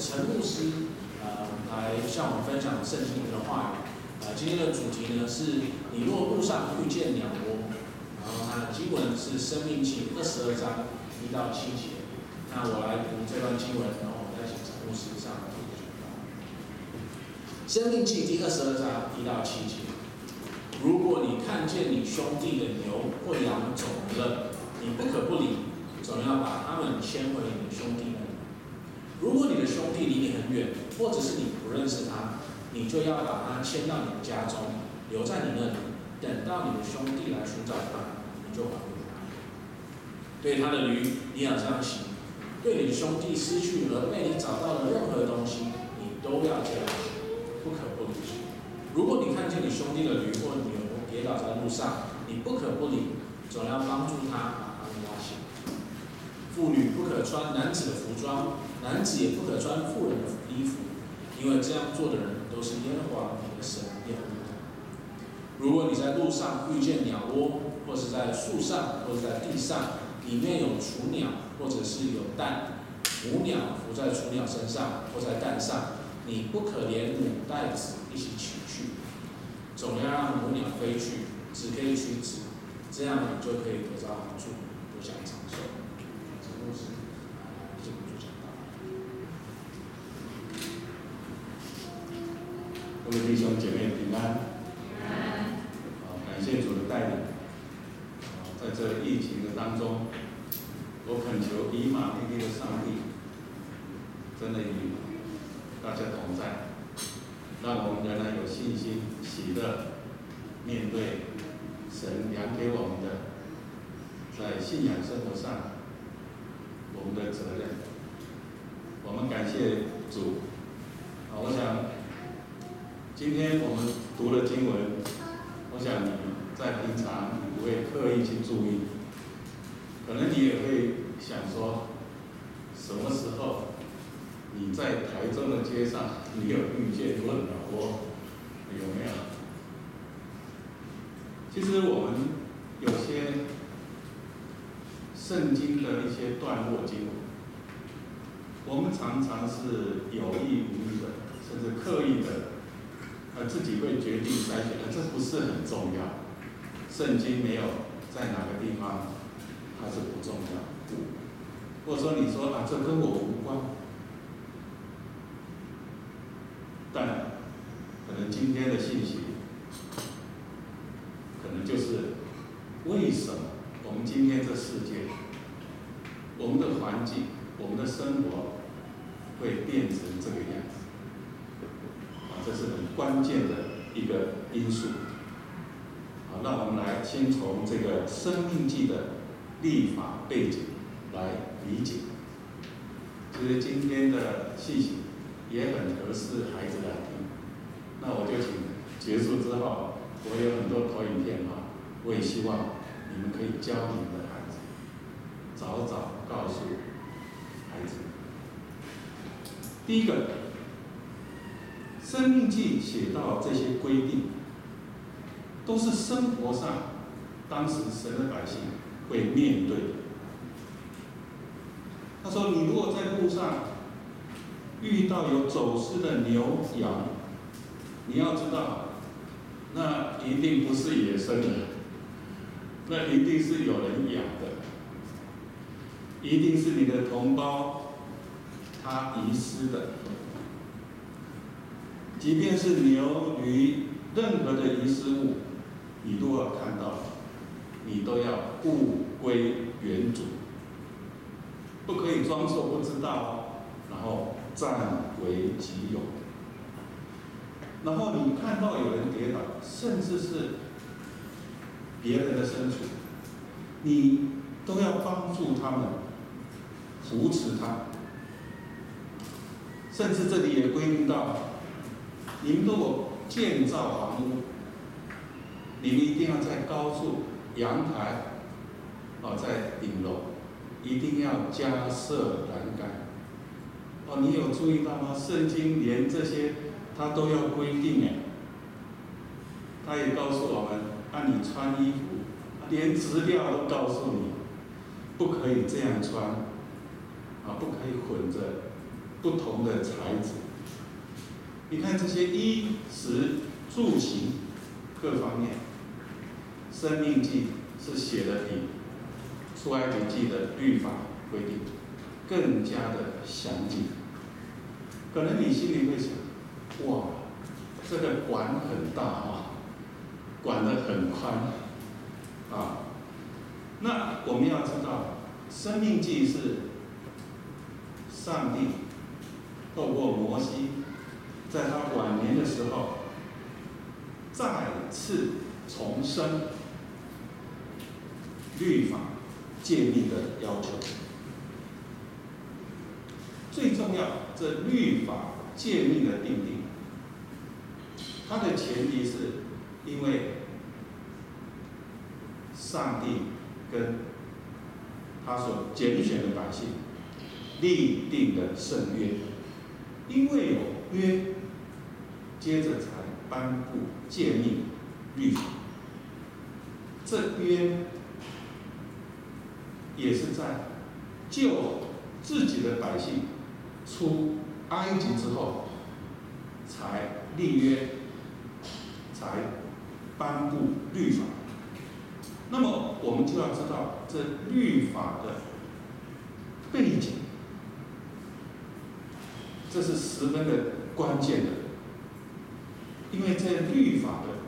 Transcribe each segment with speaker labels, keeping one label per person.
Speaker 1: 陈牧师呃来向我们分享圣经的话语。呃，今天的主题呢是你若路上遇见鸟窝，然后它的经文是《生命记》二十二章一到七节。那我来读这段经文，然后我们再请陈牧师上来读讲道。《申命记》第二十二章一到七节：如果你看见你兄弟的牛或羊走了，你不可不理，总要把他们牵回你的兄弟那。如果你的兄弟离你很远，或者是你不认识他，你就要把他牵到你的家中，留在你那里，等到你的兄弟来寻找他，你就还给他。对他的驴，你要这样行；对你的兄弟失去和被你找到的任何东西，你都要这样，不可不理。如果你看见你兄弟的驴或牛跌倒在路上，你不可不理，总要帮助他把他们拉起。妇女不可穿男子的服装，男子也不可穿妇人的衣服，因为这样做的人。都是耶和华你的神厌恶的。如果你在路上遇见鸟窝，或是在树上，或者在地上，里面有雏鸟，或者是有蛋，母鸟伏在雏鸟身上或在蛋上，你不可连母带子一起取去，总要让母鸟飞去，只可以取子，这样你就可以得到好处，得享长寿。这故事就讲到
Speaker 2: 各位弟兄姐妹平安，好，感谢主的带领。在这疫情的当中，我恳求以马内利的上帝，真的与大家同在，让我们仍然有信心、喜乐，面对神量给我们的在信仰生活上我们的责任。我们感谢主，啊，我想。今天我们读了经文，我想你在平常你不会刻意去注意，可能你也会想说，什么时候你在台中的街上，你有遇见过鸟窝，有没有？其实我们有些圣经的一些段落经文，我们常常是有意无意的，甚至刻意的。而自己会决定筛选，而这不是很重要。圣经没有在哪个地方，它是不重要。或者说你说啊，这跟我无关，但可能今天的信息，可能就是为什么我们今天这世界，我们的环境，我们的生活会变成这个样子。这是很关键的一个因素。好，那我们来先生《命记》的立法背景来理解。其实今天的信息也很合适孩子来听。那我就请结束之后，我有很多投影片啊，我也希望你们可以教你们的孩子，早早告诉孩子。第一个。生命记写到这些规定，都是生活上当时神的百姓会面对。他说：“你如果在路上遇到有走失的牛羊，你要知道，那一定不是野生的，那一定是有人养的，一定是你的同胞他遗失的。”即便是牛驴，任何的遗失物，你都要看到，你都要物归原主，不可以装作不知道，然后占为己有。然后你看到有人跌倒，甚至是别人的牲畜，你都要帮助他们，扶持他。甚至这里也规定到。你们如果建造房屋，你们一定要在高处阳台，哦，在顶楼，一定要加设栏杆。哦，你有注意到吗？圣经连这些它都要规定哎。他也告诉我们，按你穿衣服，连资料都告诉你，不可以这样穿，啊，不可以混着不同的材质。你看这些衣食住行各方面，《生命记》是写的比《出埃及记》的律法规定更加的详尽。可能你心里会想，哇，这个管很大啊，管得很宽啊。那我们要知道，《生命记》是上帝透过摩西，在他晚年的时候，再次重生律法诫命的要求。最重要，这律法诫命的定定，它的前提是因为上帝跟他所拣选的百姓立定的圣约，因为有约，接着才颁布诫命律法。这约也是在救自己的百姓出埃及之后才立约，才颁布律法。那么我们就要知道这律法的背景，这是十分的关键的。因为这律法的，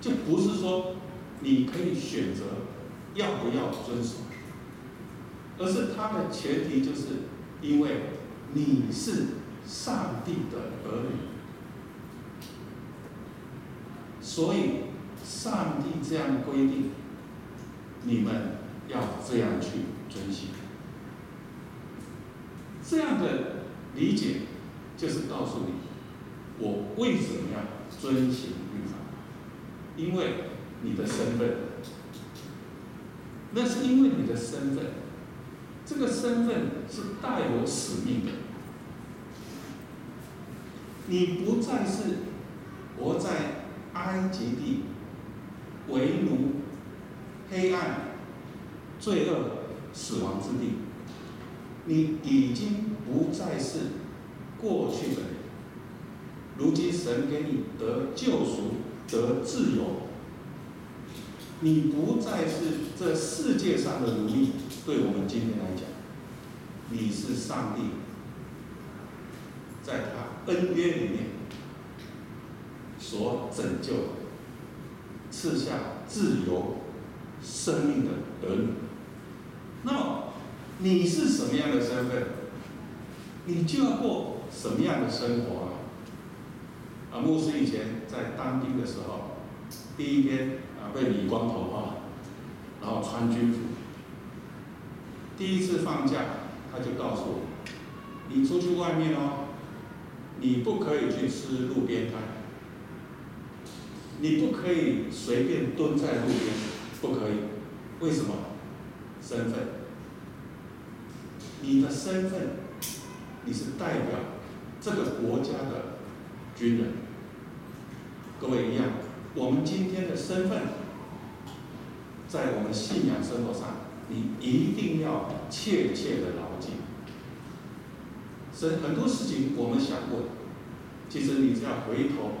Speaker 2: 就不是说你可以选择要不要遵守，而是它的前提就是因为你是上帝的儿女，所以上帝这样规定。你们要这样去遵循，这样的理解就是告诉你，我为什么要遵循律法？因为你的身份，那是因为你的身份，这个身份是带有使命的，你不再是活在埃及地为奴。黑暗、罪恶、死亡之地，你已经不再是过去的人。如今神给你得救赎、得自由，你不再是这世界上的奴隶。对我们今天来讲，你是上帝在他恩约里面所拯救的，赐下自由。生命的儿女，那么你是什么样的身份，你就要过什么样的生活啊？啊，牧师以前在当兵的时候，第一天啊被理光头啊，然后穿军服。第一次放假，他就告诉我，你出去外面哦，你不可以去吃路边摊，你不可以随便蹲在路边。不可以，为什么？身份，你的身份，你是代表这个国家的军人。各位一样，我们今天的身份，在我们信仰生活上，你一定要切切的牢记。是很多事情我们想问，其实你只要回头，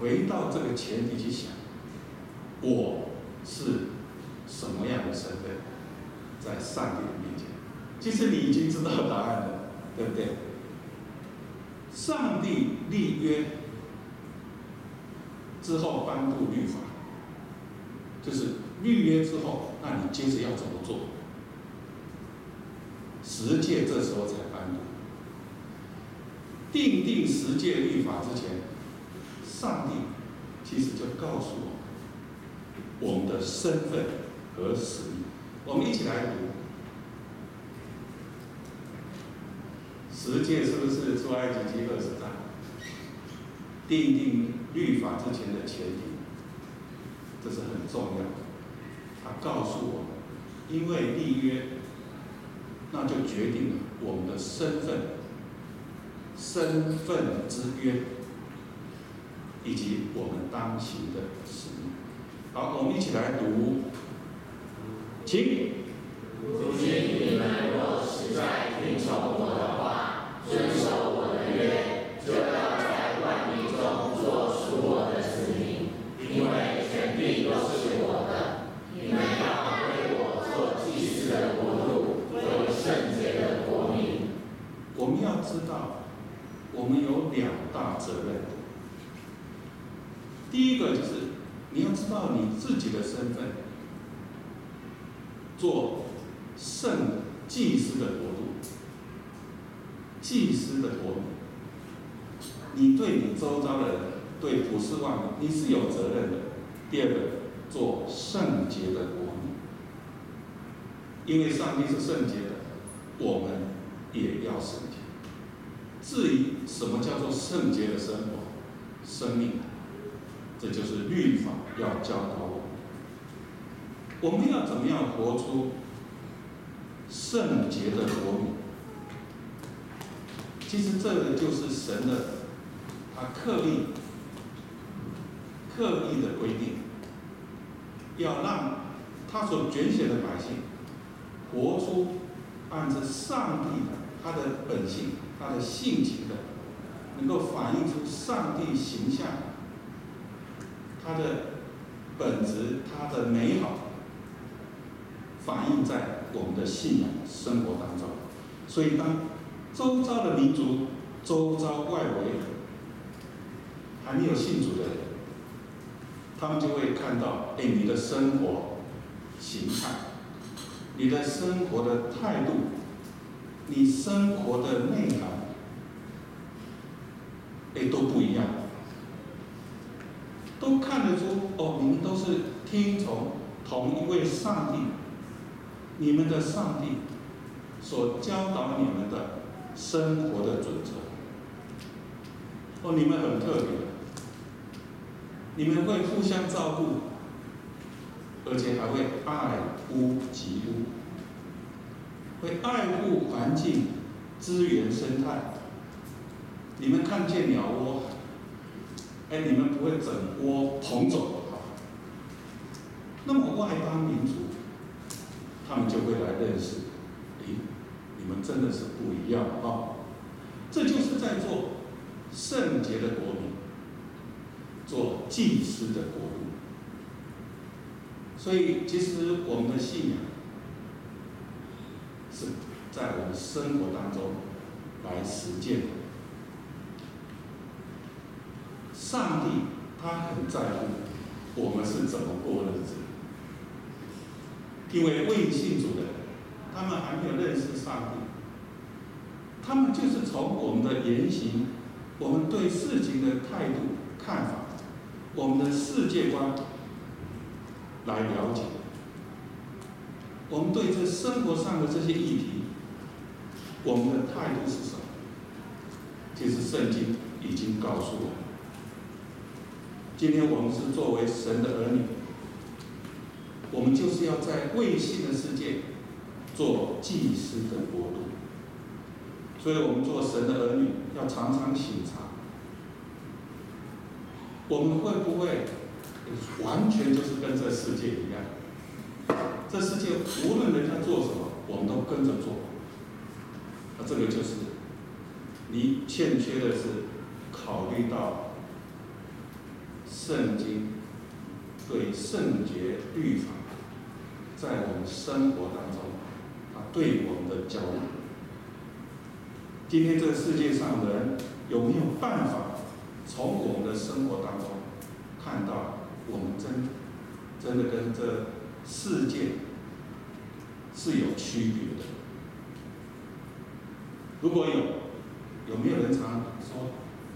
Speaker 2: 回到这个前提去想，我是。什么样的身份，在上帝的面前，其实你已经知道答案了，对不对？上帝立约之后颁布律法，就是预约之后，那你接着要怎么做？十诫这时候才颁布，定定十诫律法之前，上帝其实就告诉我们，我们的身份。和使命，我们一起来读。十诫是不是出埃及记二十章？定定律法之前的前提，这是很重要的。他告诉我们，因为立约，那就决定了我们的身份、身份之约，以及我们当行的使命。好，我们一起来读。请，如今你们若实在听从我的话，遵守我。两大责任。第一个就是你要知道你自己的身份，做圣祭司的国度，祭司的国民。你对你周遭的人，对普世万，你是有责任的。第二个，做圣洁的国民，因为上帝是圣洁的，我们也要圣洁。至于什么叫做圣洁的生活、生命，这就是律法要教导我们。我们要怎么样活出圣洁的国民？其实这个就是神的。他刻意、刻意的规定，要让他所拣选的百姓活出按照上帝的他的本性、他的性情的，能够反映出上帝形象，他的本质、他的美好，反映在我们的信仰生活当中。所以，当周遭的民族、周遭外围，还没有信主的人，他们就会看到，哎，你的生活形态，你的生活的态度，你生活的内涵，哎，都不一样，都看得出，哦，你们都是听从同一位上帝，你们的上帝所教导你们的生活的准则，哦，你们很特别。你们会互相照顾，而且还会爱屋及乌，会爱护环境、资源、生态。你们看见鸟窝，哎，你们不会整窝捧走。那么外邦民族，他们就会来认识，哎，你们真的是不一样啊！这就是在做圣洁的国民。做祭司的国度，所以其实我们的信仰是在我们生活当中来实践的。上帝他很在乎我们是怎么过日子，因为未信主的人，他们还没有认识上帝，他们就是从我们的言行，我们对事情的态度看法。我们的世界观来了解，我们对这生活上的这些议题，我们的态度是什么？其实圣经已经告诉我们。今天我们是作为神的儿女，我们就是要在未信的世界做祭司的国度，所以我们做神的儿女要常常省察。我们会不会完全就是跟这世界一样？这世界无论人家做什么，我们都跟着做。那这个就是你欠缺的是考虑到圣经对圣洁律法在我们生活当中啊对我们的教育。今天这个世界上的人有没有办法？从我们的生活当中看到，我们真真的跟这世界是有区别的。如果有，有没有人常说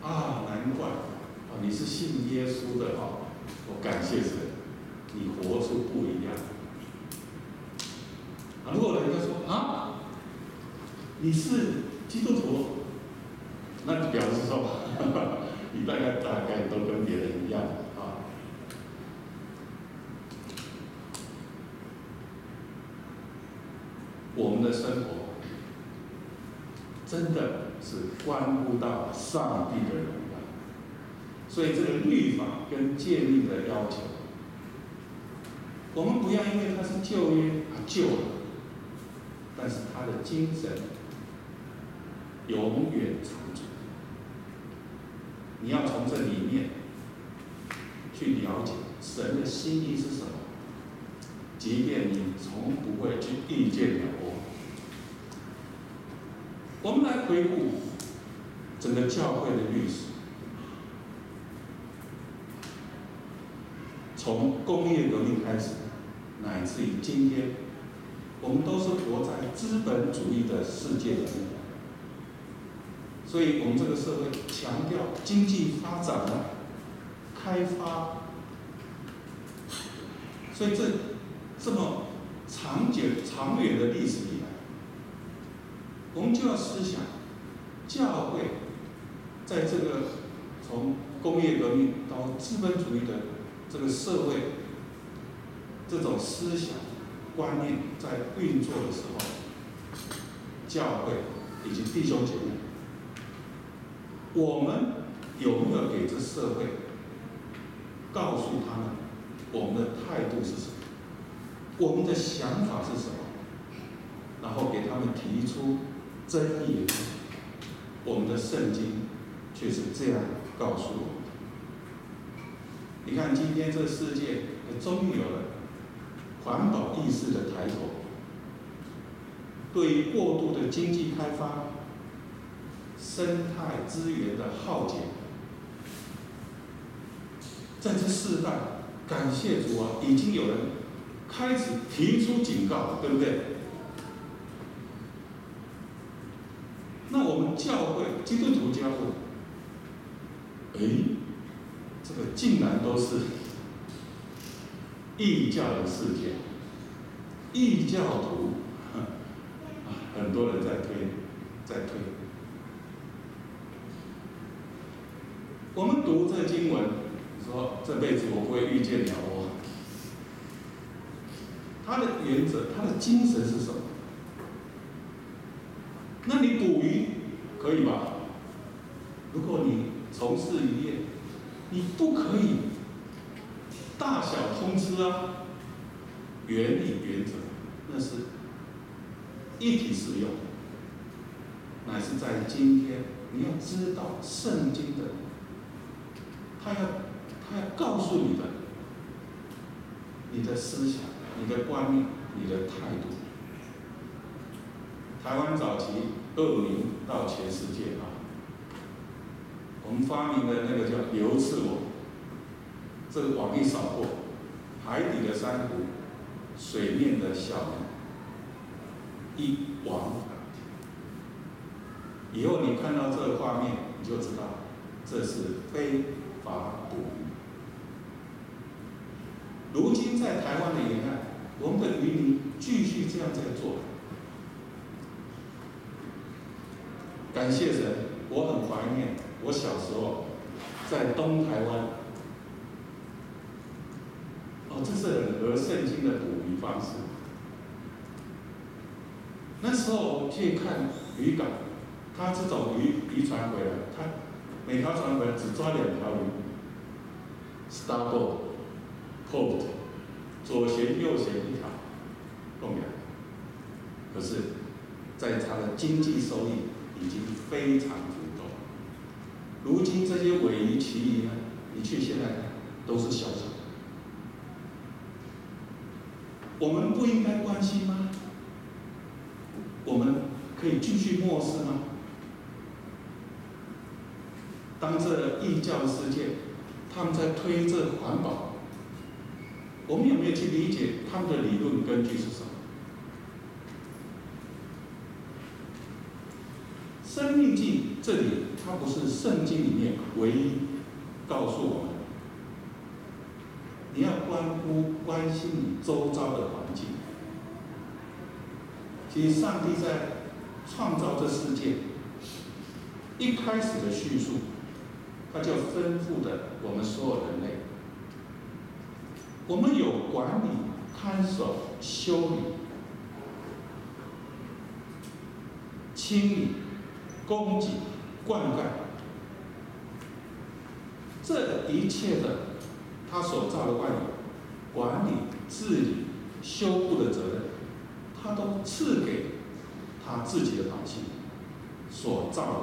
Speaker 2: 啊？难怪啊，你是信耶稣的哦，我感谢神，你活出不一样。啊，如果人家说啊，你是基督徒，那就表示说。呵你大概大概都跟别人一样的啊。我们的生活真的是关乎到上帝的荣耀，所以这个律法跟诫命的要求，我们不要因为它是旧约啊旧了，但是它的精神永远长存。你要从这里面去了解神的心意是什么，即便你从不会去遇见了我。我们来回顾整个教会的历史，从工业革命开始，乃至于今天，我们都是活在资本主义的世界里面。所以，我们这个社会强调经济发展呢，开发。所以这这么长久、长远的历史以来，我们就要思想，教会在这个从工业革命到资本主义的这个社会，这种思想观念在运作的时候，教会以及弟兄姐妹。我们有没有给这社会告诉他们我们的态度是什么？我们的想法是什么？然后给他们提出争议。我们的圣经却是这样告诉我们的。你看，今天这世界终于有了环保意识的抬头，对于过度的经济开发。生态资源的耗竭，在这世代，感谢主啊，已经有人开始提出警告，对不对？那我们教会基督徒教会，哎，这个竟然都是异教的世界，异教徒，很多人在推，在推。我们读这经文，说这辈子我不会遇见鸟窝。它的原则，它的精神是什么？那你捕鱼可以吧？如果你从事渔业，你不可以大小通吃啊。原理原则，那是一体适用，乃是在今天你要知道圣经的。他要，他要告诉你的，你的思想、你的观念、你的态度。台湾早期恶名到全世界啊！我们发明的那个叫流刺网，这个网一扫过，海底的珊瑚、水面的小鱼，一网打尽。以后你看到这个画面，你就知道这是非。法捕鱼。如今在台湾的沿岸，我们的渔民继续这样在做。感谢神，我很怀念我小时候在东台湾。哦，这是很合圣经的捕鱼方式。那时候去看渔港，他这种渔渔船回来，他。每条船回来只抓两条鱼，starboard、port，左旋右旋一条，共两。可是，在它的经济收益已经非常足够。如今这些鮪鱼、旗鱼呢？你去现在看都是小小的。我们不应该关心吗？我们可以继续漠视吗？当这异教世界，他们在推这环保，我们有没有去理解他们的理论根据是什么？生命记这里，它不是圣经里面唯一告诉我们，你要关乎关心你周遭的环境。其实上帝在创造这世界一开始的叙述。他就吩咐的我们所有人类，我们有管理、看守、修理、清理、供给、灌溉，这一切的他所造的万有，管理、治理、修复的责任，他都赐给他自己的百姓所造的。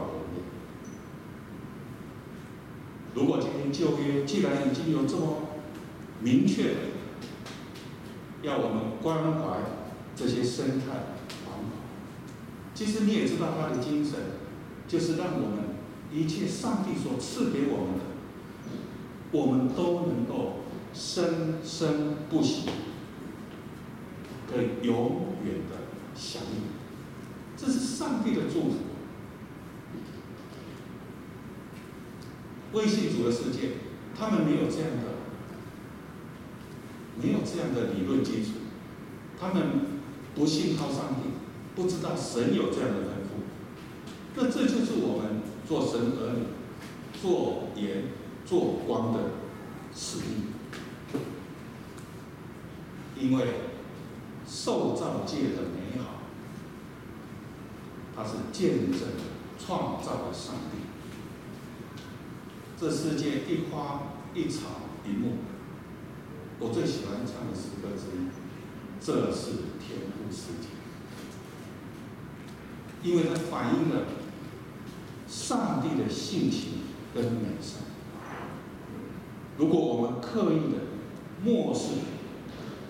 Speaker 2: 如果今天旧约既然已经有这么明确，要我们关怀这些生态环保，其实你也知道他的精神，就是让我们一切上帝所赐给我们的，我们都能够生生不息，可以永远的享用。这是上帝的祝福。微信主的世界，他们没有这样的，没有这样的理论基础，他们不信靠上帝，不知道神有这样的吩咐。那这就是我们做神儿女、做盐、做光的使命。因为受造界的美好，它是见证创造的上帝。这世界一花一草一木，我最喜欢唱的诗歌之一，这是天父世界，因为它反映了上帝的性情跟美善。如果我们刻意的漠视，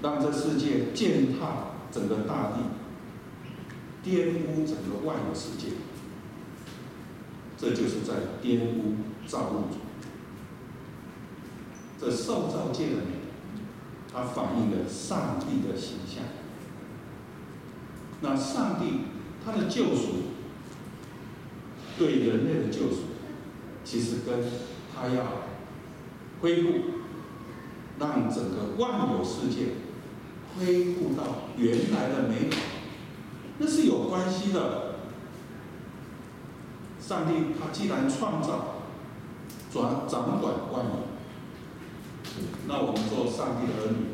Speaker 2: 让这世界践踏整个大地，玷污整个万有世界，这就是在玷污造物主。这受造界的美，它反映了上帝的形象。那上帝他的救赎，对人类的救赎，其实跟他要恢复，让整个万有世界恢复到原来的美好，那是有关系的。上帝他既然创造，转掌管万有。那我们做上帝的儿女，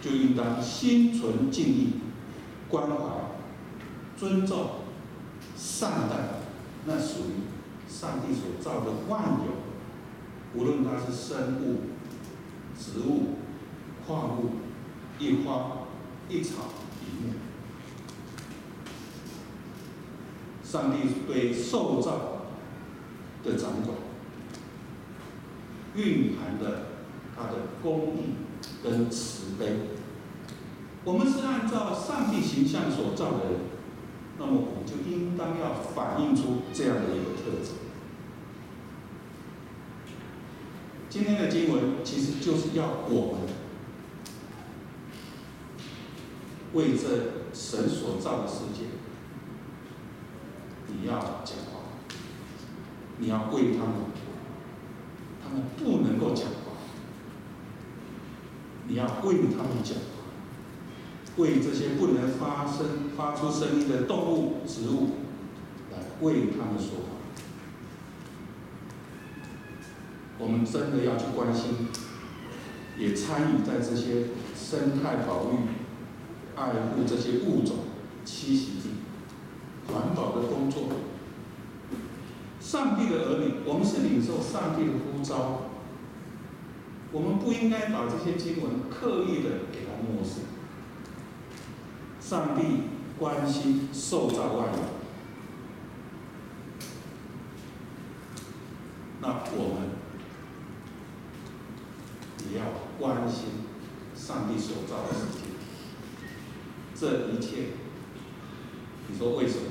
Speaker 2: 就应当心存敬意、关怀、尊重、善待那属于上帝所造的万有，无论它是生物、植物、矿物、一花一草一木。上帝对受造的掌管，蕴含的。他的公义跟慈悲，我们是按照上帝形象所造的人，那么我们就应当要反映出这样的一个特质。今天的经文其实就是要我们为这神所造的世界，你要讲话，你要为他们，他们不能够讲。你要为他们讲话，为这些不能发声、发出声音的动物、植物，来为他们说话。我们真的要去关心，也参与在这些生态保育、爱护这些物种栖息地、环保的工作。上帝的儿女，我们是领受上帝的呼召。我们不应该把这些经文刻意的给它漠视。上帝关心受造万有，那我们也要关心上帝所造的世界。这一切，你说为什么？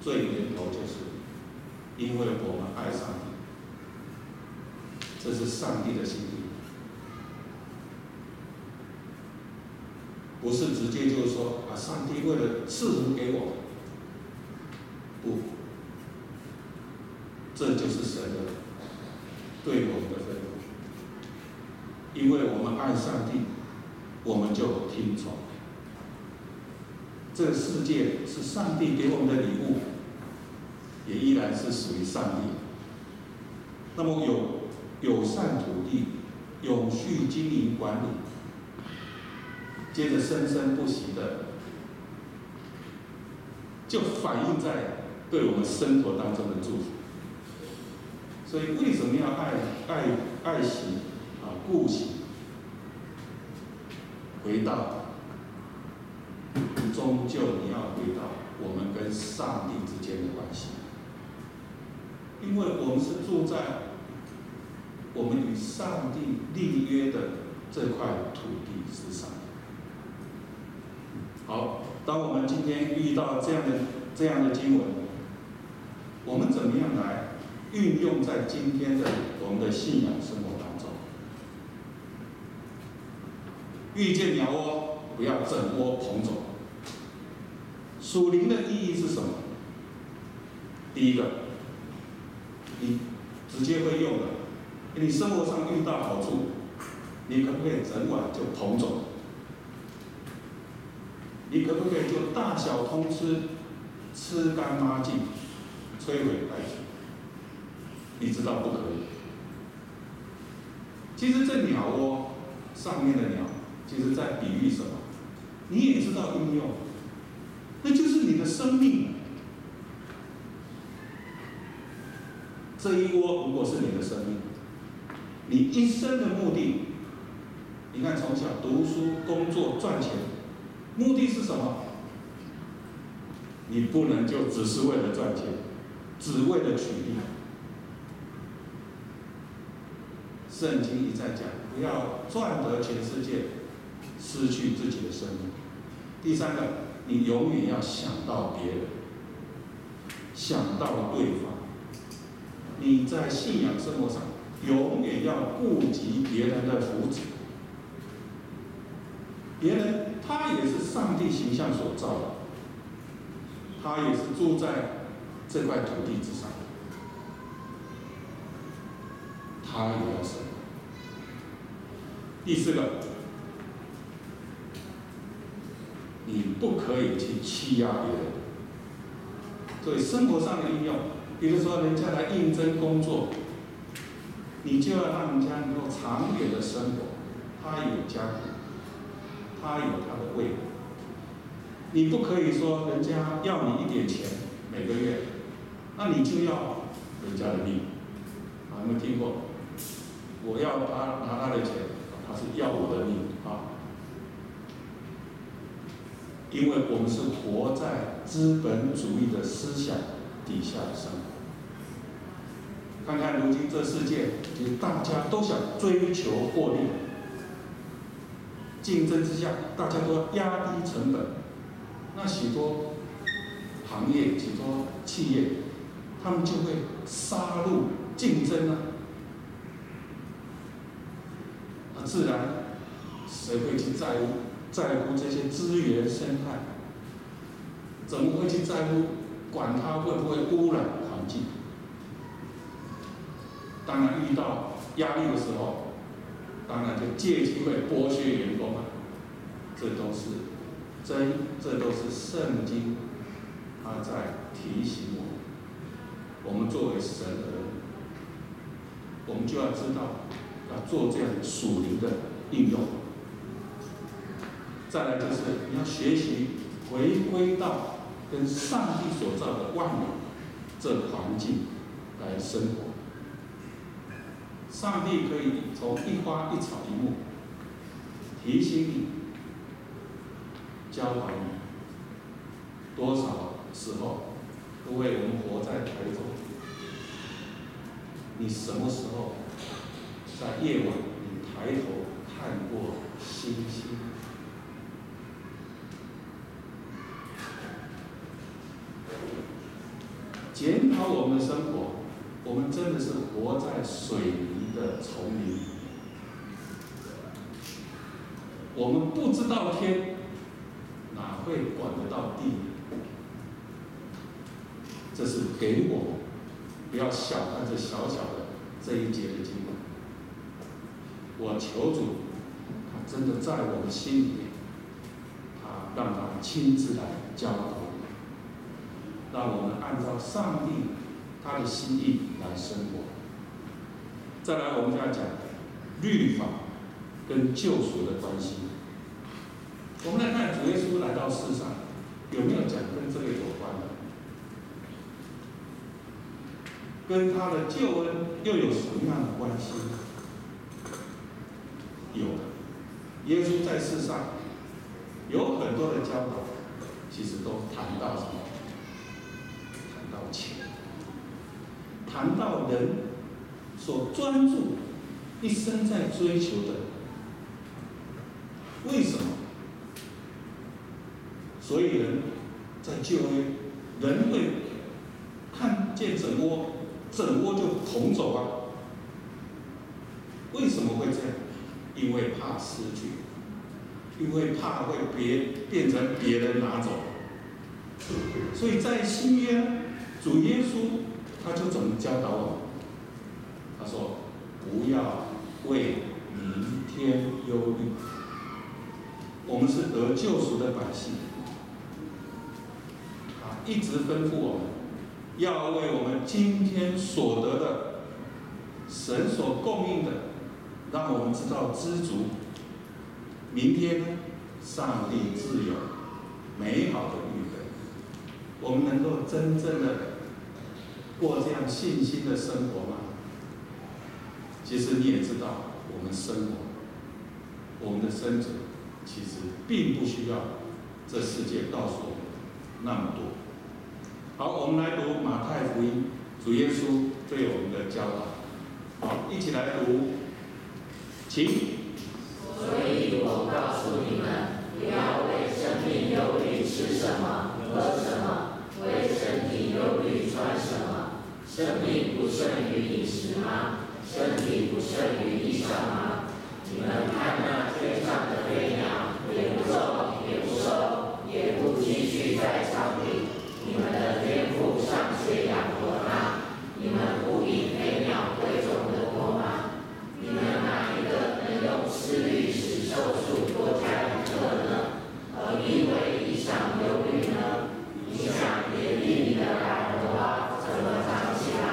Speaker 2: 最源头就是因为我们。这是上帝的心意，不是直接就是说啊，上帝为了赐福给我，不，这就是神的对我们的吩咐。因为我们爱上帝，我们就听从。这世界是上帝给我们的礼物，也依然是属于上帝。那么有。友善土地，永续经营管理，接着生生不息的，就反映在对我们生活当中的祝福。所以为什么要爱爱爱惜啊顾惜？回到，终究你要回到我们跟上帝之间的关系，因为我们是住在。我们与上帝立约的这块土地之上。好，当我们今天遇到这样的这样的经文，我们怎么样来运用在今天的我们的信仰生活当中？遇见鸟窝，不要整窝捧走。属灵的意义是什么？第一个，你直接会用的，你生活上遇到好处，你可不可以整晚就捧走？你可不可以就大小通吃，吃干抹净，摧毁殆尽？你知道不可以。其实这鸟窝上面的鸟，其实在比喻什么？你也知道应用，那就是你的生命。这一窝如果是你的生命，你一生的目的，你看从小读书、工作、赚钱。目的是什么？你不能就只是为了赚钱，只为了取利。圣经一再讲，不要赚得全世界，失去自己的生命。第三个，你永远要想到别人，想到对方。你在信仰生活上，永远要顾及别人的福祉，别人。他也是上帝形象所造的，他也是住在这块土地之上，他也要生。第四个，你不可以去欺压别人。所以生活上的应用，比如说人家来应征工作，你就要让人家能够长远的生活，他有家庭。他有他的未来，你不可以说人家要你一点钱每个月，那你就要人家的命。啊，有没有听过？我要他拿他的钱，他是要我的命啊。因为我们是活在资本主义的思想底下的生活。看看如今这世界，其实大家都想追求获利。竞争之下，大家都要压低成本。那许多行业、许多企业，他们就会杀入竞争啊。那自然，谁会去在乎在乎这些资源生态？怎么会去在乎管它会不会污染环境？当然，遇到压力的时候。当然，就借机会剥削员工啊，这都是真，这都是圣经，他在提醒我们。我们作为神人，我们就要知道要做这样属灵的应用。再来就是你要学习回归到跟上帝所造的万有这环境来生活。上帝可以从一花一草一木提醒你、教导你，多少时候，因为我们活在台中，你什么时候在夜晚你抬头看过星星？检讨我们的生活，我们真的是活在水泥的丛林，我们不知道天，哪会管得到地？这是给我们，不要小看这小小的这一节的经文。我求主，他真的在我们心里面，他让他亲自来教导我们，让我们按照上帝他的心意来生活。再来，我们要讲律法跟救赎的关系。我们来看主耶稣来到世上，有没有讲跟这个有关的？跟他的救恩又有什么样的关系？有，耶稣在世上有很多的教导，其实都谈到什么？谈到钱，谈到人。所专注一生在追求的，为什么？所以人在旧约，人会看见整锅，整锅就捧走啊。为什么会这样？因为怕失去，因为怕会别变成别人拿走。所以在新约，主耶稣他就怎么教导我们？他说：“不要为明天忧虑。”我们是得救赎的百姓，啊一直吩咐我们，要为我们今天所得的神所供应的，让我们知道知足。明天呢，上帝自有美好的预备，我们能够真正的过这样信心的生活吗？其实你也知道，我们生活，我们的生存，其实并不需要这世界告诉我们那么多。好，我们来读马太福音，主耶稣对我们的教导。好，一起来读，请。
Speaker 3: 所以我告诉你们，不要为生命忧虑吃什么、喝什么；生命不胜于一时吗？身体不胜于衣裳吗？你们看那天上的飞鸟，也不种，也不收，也不积蓄在仓里，你们的天父尚且养活它，你们不比飞鸟贵重得多吗？你们哪一个能用思虑使寿数多加一刻呢？何必为衣裳忧虑呢？你想野地里的百合花怎么长起来？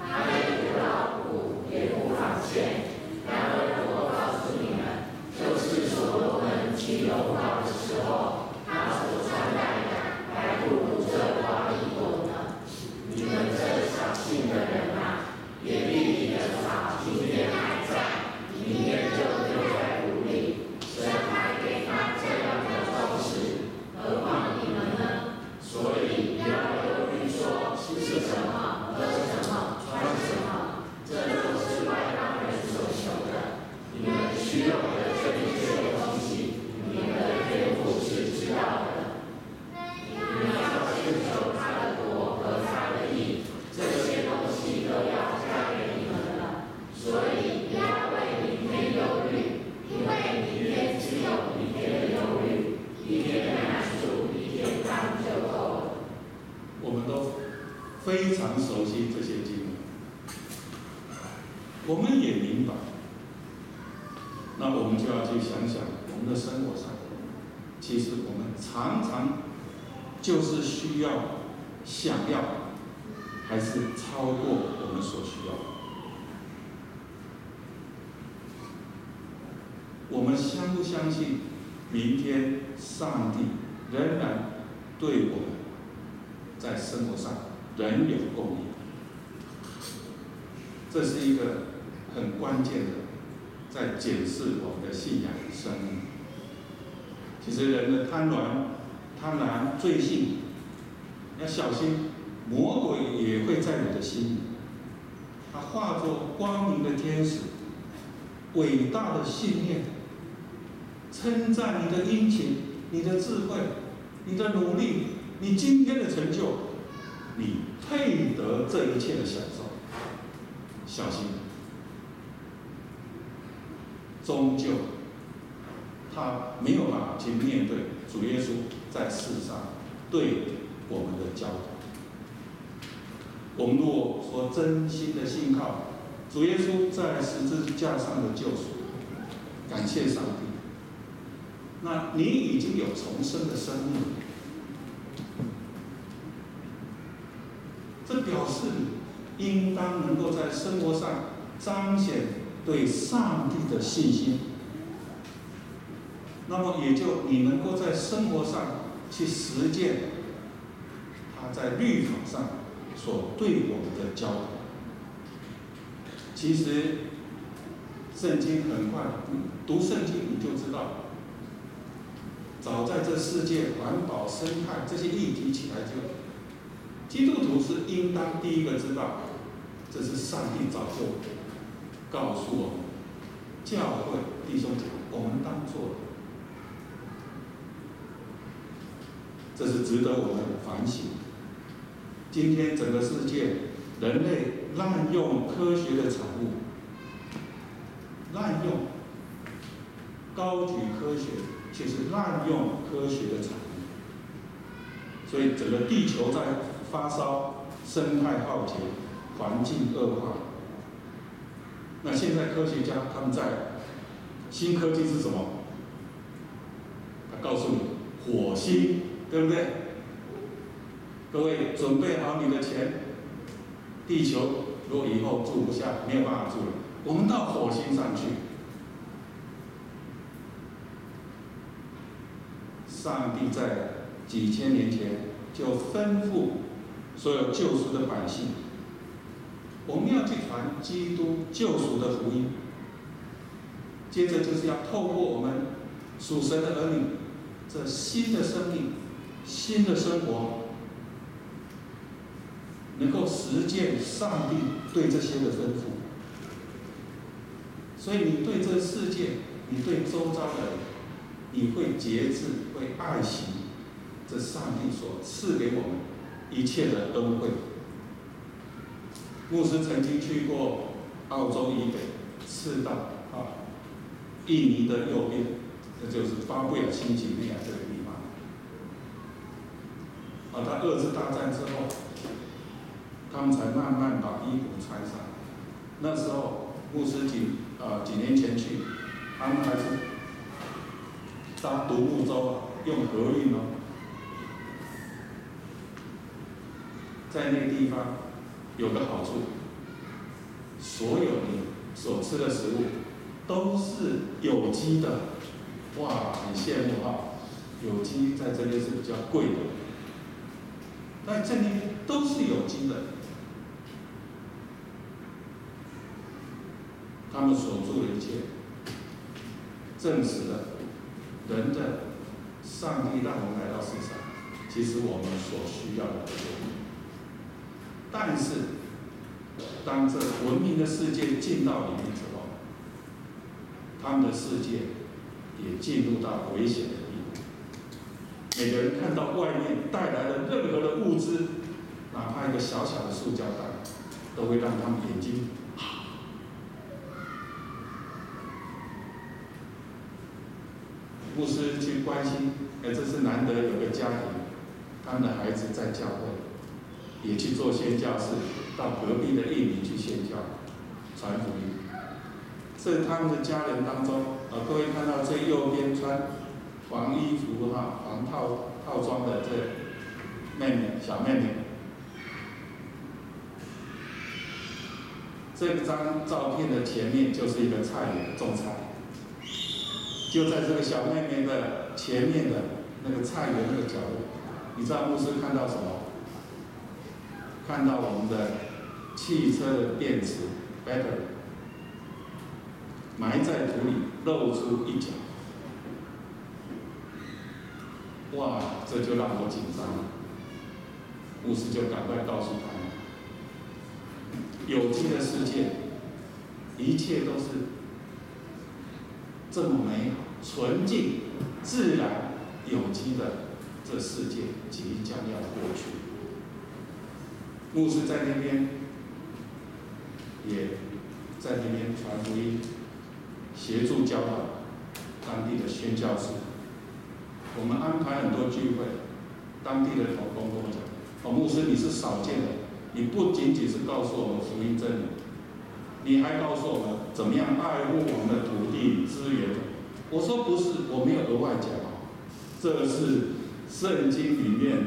Speaker 3: 它也不劳苦，也不纺线。然而我告诉你们，就是所罗门进荣华的时候，他所穿戴的还不如这花一朵呢。你们这小信的人啊，野地里的草今天还在，明天就丢在土里，神还给他这样的重视，何况你们呢？所以不要忧虑说吃什么、喝什么、穿什么，这都是外邦人所求的。你们需用的这一切东西，你们的天父是知道的。你们要先求他的国和他的义，这些东西都要加给你们的。所以不要为明天忧虑，因为明天只有明天的忧虑，一天的难处一天当就够了。
Speaker 2: 我们都非常熟悉这些经文，我们也明白。那我们就要去想想，我们的生活上，其实我们常常就是需要、想要，还是超过我们所需要。我们相不相信，明天上帝仍然对我们？在生活上仍有供应，这是一个很关键的，在检视我们的信仰生命。其实人的贪婪、贪婪、罪性，要小心，魔鬼也会在你的心里。他化作光明的天使，伟大的信念，称赞你的殷勤、你的智慧、你的努力。你今天的成就，你配得这一切的享受。小心，终究他没有办法去面对主耶稣在世上对我们的教导。我们若说真心的信靠主耶稣在十字架上的救赎，感谢上帝，那你已经有重生的生命。这表示你应当能够在生活上彰显对上帝的信心，那么也就你能够在生活上去实践他在律法上所对我们的教导。其实圣经很快，读圣经你就知道，早在这世界环保生态这些议题起来就。基督徒是应当第一个知道，这是上帝早就告诉我们，教会弟兄姐妹，我们当做，这是值得我们反省。今天整个世界，人类滥用科学的产物，滥用，高举科学，却是滥用科学的产物，所以整个地球在发烧，生态浩劫，环境恶化。那现在科学家他们在新科技是什么？他告诉你，火星，对不对？各位准备好你的钱，地球如果以后住不下，没有办法住了，我们到火星上去。上帝在几千年前就吩咐所有救赎的百姓，我们要去传基督救赎的福音。接着就是要透过我们属神的儿女，这新的生命、新的生活。能够实践上帝对这些的吩咐，所以你对这世界，你对周遭的人，你会节制，会爱惜这上帝所赐给我们一切的恩惠。牧师曾经去过澳洲以北赤道啊，印尼的右边，这就是巴布亚新几内亚这个地方。啊，他二次大战之后。他们才慢慢把衣服穿上。那时候牧师几啊几年前去，他们还是搭独木舟啊，用河运哦。在那个地方有个好处，所有你所吃的食物都是有机的，哇，很羡慕哈！有机在这边是比较贵的，但这里都是有机的。他们所做的一切，证实了人的上帝让我们来到世上，其实我们所需要的。但是，当这文明的世界进到里面之后，他们的世界也进入到危险的地步。每个人看到外面带来的任何的物资，哪怕一个小小的塑胶袋，都会让他们眼睛。牧师去关心，哎，这是难得有个家庭，他们的孩子在教会，也去做宣教士，到隔壁的印尼去宣教，传福音。这他们的家人当中，啊，各位看到最右边穿黄衣服哈、黄套套装的这妹妹，小妹妹，这张照片的前面就是一个菜园种菜。就在这个小妹妹的前面的那个菜园那个角落，你知道牧师看到什么？看到我们的汽车的电池 battery 埋在土里，露出一角。哇，这就让我紧张了。牧师就赶快告诉他们：有机的世界，一切都是。这么美好、纯净、自然、有机的这世界即将要过去。牧师在那边，也在那边传福音，协助教导当地的宣教士。我们安排很多聚会，当地的同工跟我讲：“哦，牧师你是少见的，你不仅仅是告诉我们福音真理。”你还告诉我们怎么样爱护我们的土地资源？我说不是，我没有额外讲，这是圣经里面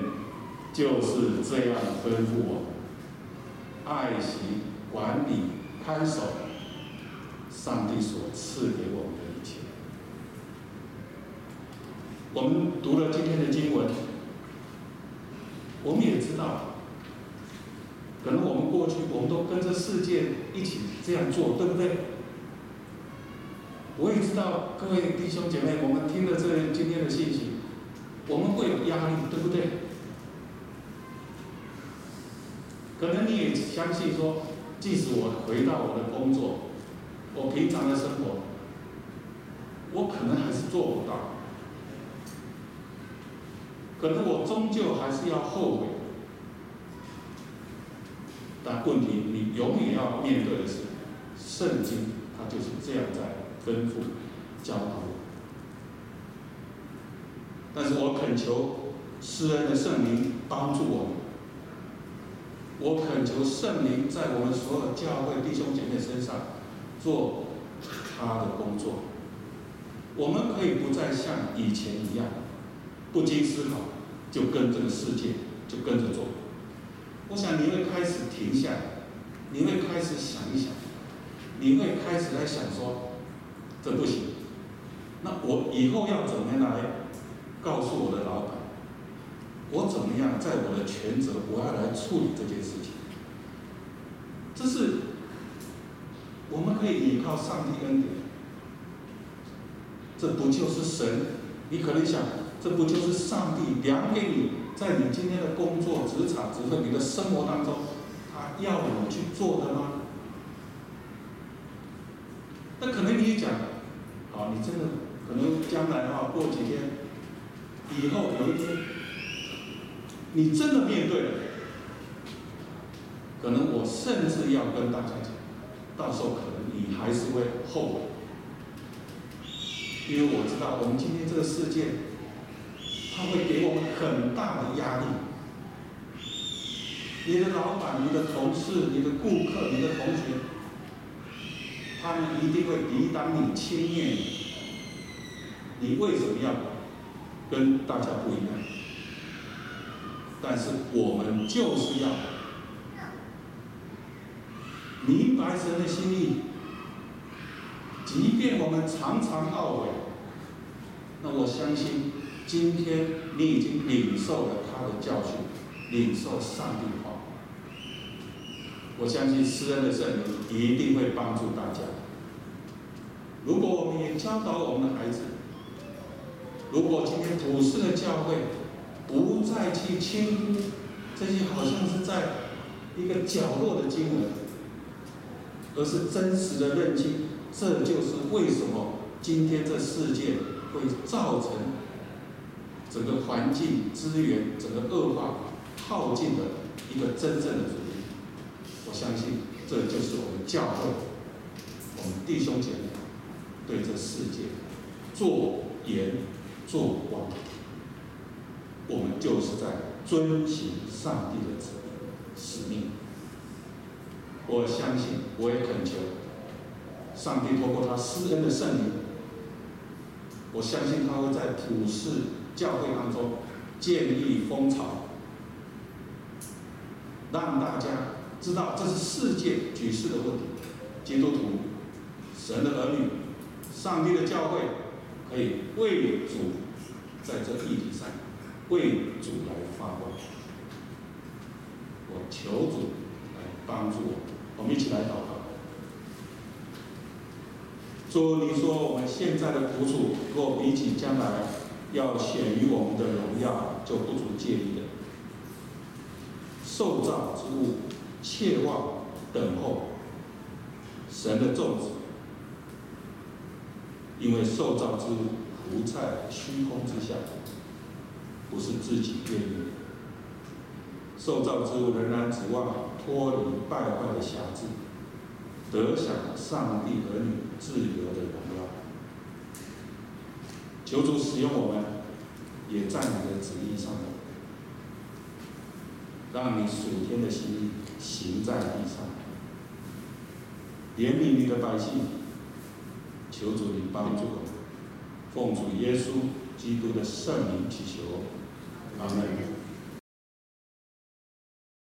Speaker 2: 就是这样吩咐我们：爱惜、管理、看守上帝所赐给我们的一切。我们读了今天的经文，我们也知道。可能我们过去，我们都跟着世界一起这样做，对不对？我也知道，各位弟兄姐妹，我们听了这今天的信息，我们会有压力，对不对？可能你也相信说，即使我回到我的工作，我平常的生活，我可能还是做不到，可能我终究还是要后悔。但问题你永远要面对的是，圣经他就是这样在吩咐教导我。但是我恳求施恩的圣灵帮助我。我恳求圣灵在我们所有教会弟兄姐妹身上做他的工作。我们可以不再像以前一样，不经思考就跟这个世界就跟着做。我想你会开始停下来，你会开始想一想，你会开始来想说，这不行。那我以后要怎么来？告诉我的老板，我怎么样在我的全责，我要来处理这件事情。这是我们可以依靠上帝恩典。这不就是神？你可能想，这不就是上帝量给你，在你今天的工作、职场、职份、你的生活当中，他要你去做的吗？那可能你也讲，好，你真的可能将来的话，过几天。以后有一天，你真的面对了，可能我甚至要跟大家讲，到时候可能你还是会后悔，因为我知道我们今天这个世界，它会给我们很大的压力。你的老板、你的同事、你的顾客、你的同学，他们一定会抵挡你、轻蔑你，你为什么要？跟大家不一样，但是我们就是要明白神的心意。即便我们常常懊悔，那我相信今天你已经领受了他的教训，领受上帝的话。我相信施恩的圣灵一定会帮助大家。如果我们也教导我们的孩子，如果今天普世的教会不再去轻忽这些好像是在一个角落的经文，而是真实的认清，这就是为什么今天这世界会造成整个环境资源整个恶化耗尽的一个真正的主。相信这就是我们教会，我们弟兄姐妹对这世界做言。做光，我们就是在遵行上帝的旨使命。我相信，我也恳求上帝透过他施恩的圣灵，我相信他会在普世教会当中建立风潮，让大家知道这是世界局势的问题。基督徒、神的儿女、上帝的教会。可以为主在这议题上为主来发光，我求主来帮助我，我们一起来祷告。主，你说我们现在的苦楚，若比起将来要显于我们的荣耀，就不足介意了。受造之物，切望等候神的众子。因为受造之物不在虚空之下，不是自己愿意的。受造之物仍然指望脱离败坏的辖制，得享上帝儿女自由的荣耀。求主使用我们，也在你的旨意上，让你属天的心意行在地上，怜悯你的百姓。求主你帮助我们，奉主耶稣基督的圣名祈求，阿门。